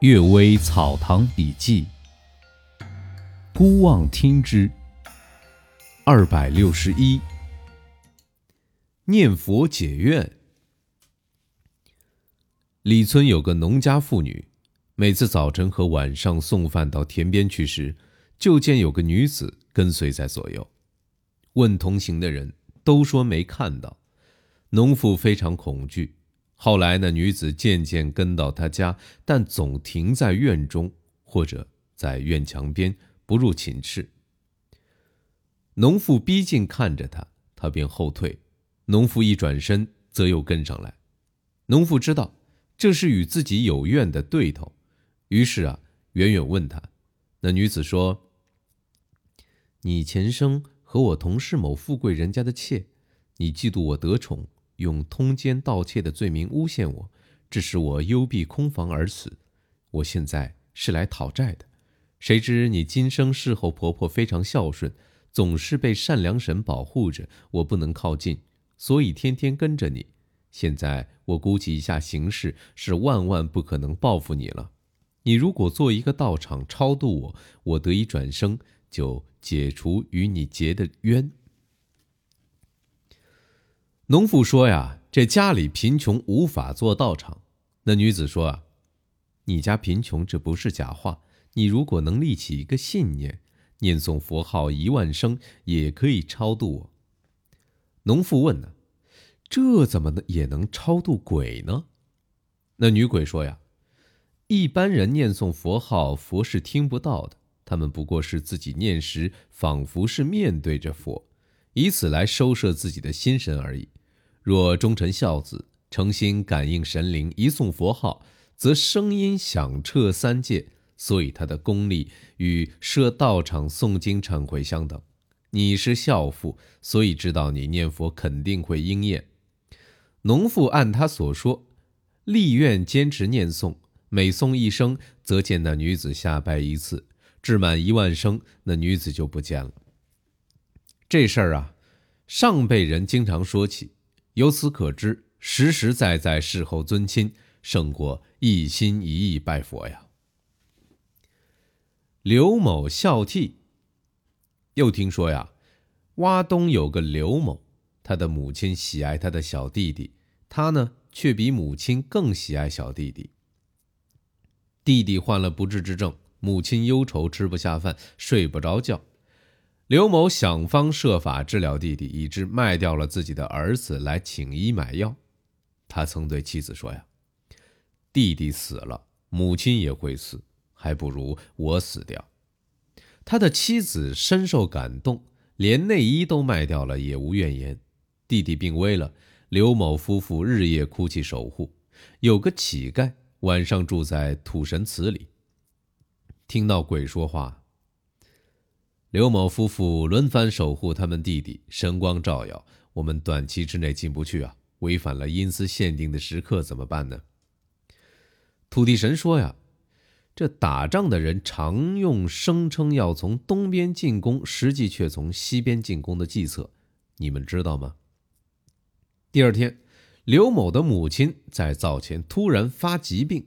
岳微草堂笔记》，孤望听之。二百六十一，念佛解怨。李村有个农家妇女，每次早晨和晚上送饭到田边去时，就见有个女子跟随在左右。问同行的人，都说没看到。农妇非常恐惧。后来，那女子渐渐跟到他家，但总停在院中或者在院墙边，不入寝室。农妇逼近看着他，他便后退。农妇一转身，则又跟上来。农妇知道这是与自己有怨的对头，于是啊，远远问他。那女子说：“你前生和我同是某富贵人家的妾，你嫉妒我得宠。”用通奸盗窃的罪名诬陷我，致使我幽闭空房而死。我现在是来讨债的。谁知你今生侍候婆婆非常孝顺，总是被善良神保护着，我不能靠近，所以天天跟着你。现在我估计一下形势，是万万不可能报复你了。你如果做一个道场超度我，我得以转生，就解除与你结的冤。农妇说：“呀，这家里贫穷，无法做道场。”那女子说：“啊，你家贫穷，这不是假话。你如果能立起一个信念，念诵佛号一万声，也可以超度我。”农妇问：“呢，这怎么能也能超度鬼呢？”那女鬼说：“呀，一般人念诵佛号，佛是听不到的。他们不过是自己念时，仿佛是面对着佛，以此来收摄自己的心神而已。”若忠臣孝子，诚心感应神灵，一诵佛号，则声音响彻三界，所以他的功力与设道场诵经忏悔相等。你是孝妇，所以知道你念佛肯定会应验。农妇按他所说，立愿坚持念诵，每诵一声，则见那女子下拜一次，至满一万声，那女子就不见了。这事儿啊，上辈人经常说起。由此可知，实实在在事后尊亲，胜过一心一意拜佛呀。刘某孝悌。又听说呀，洼东有个刘某，他的母亲喜爱他的小弟弟，他呢却比母亲更喜爱小弟弟。弟弟患了不治之症，母亲忧愁，吃不下饭，睡不着觉。刘某想方设法治疗弟弟，以致卖掉了自己的儿子来请医买药。他曾对妻子说：“呀，弟弟死了，母亲也会死，还不如我死掉。”他的妻子深受感动，连内衣都卖掉了，也无怨言。弟弟病危了，刘某夫妇日夜哭泣守护。有个乞丐晚上住在土神祠里，听到鬼说话。刘某夫妇轮番守护他们弟弟，神光照耀，我们短期之内进不去啊！违反了阴司限定的时刻怎么办呢？土地神说呀，这打仗的人常用声称要从东边进攻，实际却从西边进攻的计策，你们知道吗？第二天，刘某的母亲在灶前突然发疾病，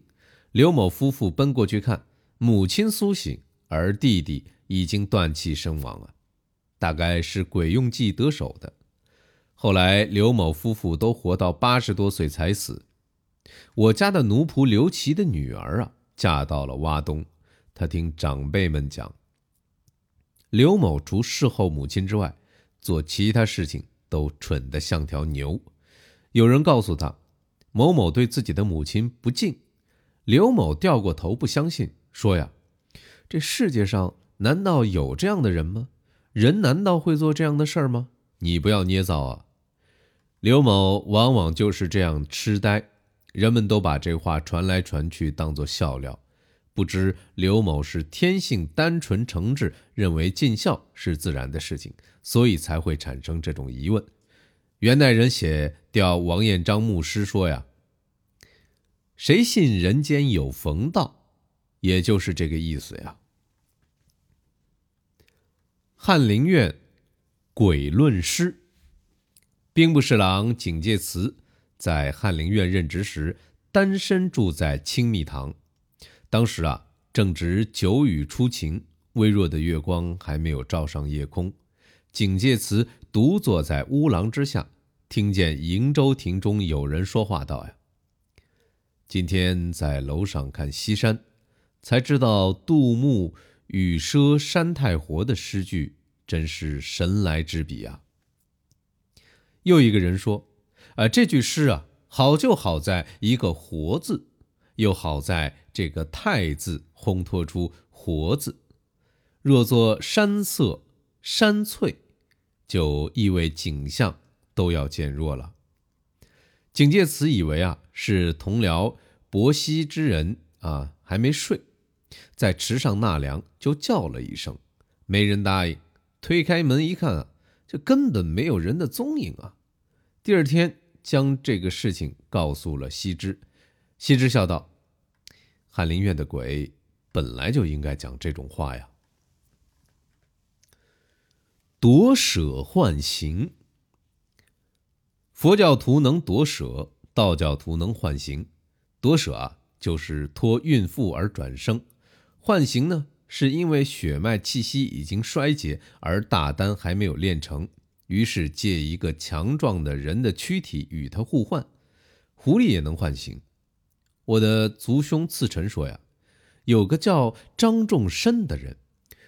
刘某夫妇奔过去看，母亲苏醒，而弟弟。已经断气身亡了，大概是鬼用计得手的。后来刘某夫妇都活到八十多岁才死。我家的奴仆刘琦的女儿啊，嫁到了洼东。她听长辈们讲，刘某除侍候母亲之外，做其他事情都蠢得像条牛。有人告诉他，某某对自己的母亲不敬，刘某掉过头不相信，说呀，这世界上。难道有这样的人吗？人难道会做这样的事儿吗？你不要捏造啊！刘某往往就是这样痴呆，人们都把这话传来传去，当作笑料。不知刘某是天性单纯诚挚，认为尽孝是自然的事情，所以才会产生这种疑问。元代人写调王彦章牧师说呀：“谁信人间有逢道？”也就是这个意思呀。翰林院鬼论师，兵部侍郎警戒祠在翰林院任职时，单身住在清密堂。当时啊，正值九雨初晴，微弱的月光还没有照上夜空。警介词独坐在屋廊之下，听见瀛洲亭中有人说话道：“呀，今天在楼上看西山，才知道杜牧与奢山太活的诗句真是神来之笔啊。”又一个人说：“啊，这句诗啊，好就好在一个活字，又好在这个太字烘托出活字。若作山色。”山翠，就意味景象都要减弱了。警戒词以为啊是同僚薄熙之人啊还没睡，在池上纳凉，就叫了一声，没人答应。推开门一看啊，这根本没有人的踪影啊。第二天将这个事情告诉了西之，西之笑道：“翰林院的鬼本来就应该讲这种话呀。”夺舍换形，佛教徒能夺舍，道教徒能换形。夺舍啊，就是托孕妇而转生；换形呢，是因为血脉气息已经衰竭，而大丹还没有练成，于是借一个强壮的人的躯体与他互换。狐狸也能换形。我的族兄次臣说呀，有个叫张仲深的人，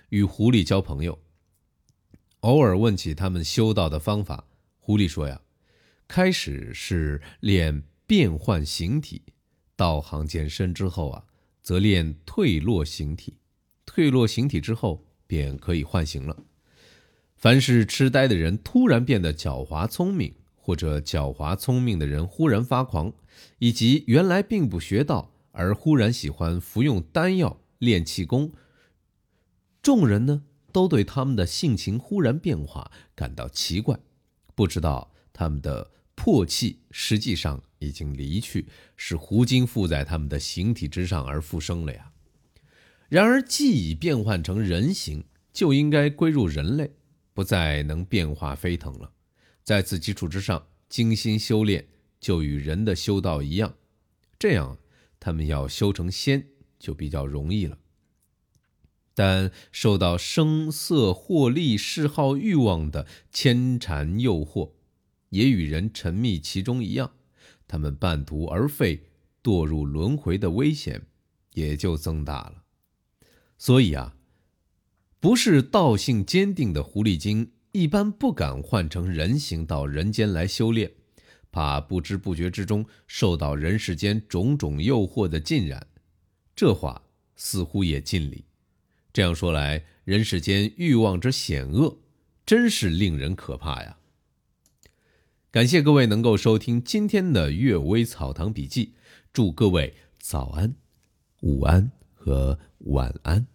与狐狸交朋友。偶尔问起他们修道的方法，狐狸说：“呀，开始是练变换形体，道行渐深之后啊，则练退落形体。退落形体之后，便可以换形了。凡是痴呆的人突然变得狡猾聪明，或者狡猾聪明的人忽然发狂，以及原来并不学道而忽然喜欢服用丹药练气功，众人呢？”都对他们的性情忽然变化感到奇怪，不知道他们的魄气实际上已经离去，是胡精附在他们的形体之上而复生了呀。然而，既已变换成人形，就应该归入人类，不再能变化飞腾了。在此基础之上，精心修炼，就与人的修道一样，这样他们要修成仙就比较容易了。但受到声色获利、嗜好、欲望的牵缠诱惑，也与人沉迷其中一样，他们半途而废、堕入轮回的危险也就增大了。所以啊，不是道性坚定的狐狸精，一般不敢换成人形到人间来修炼，怕不知不觉之中受到人世间种种诱惑的浸染。这话似乎也尽理。这样说来，人世间欲望之险恶，真是令人可怕呀！感谢各位能够收听今天的《阅微草堂笔记》，祝各位早安、午安和晚安。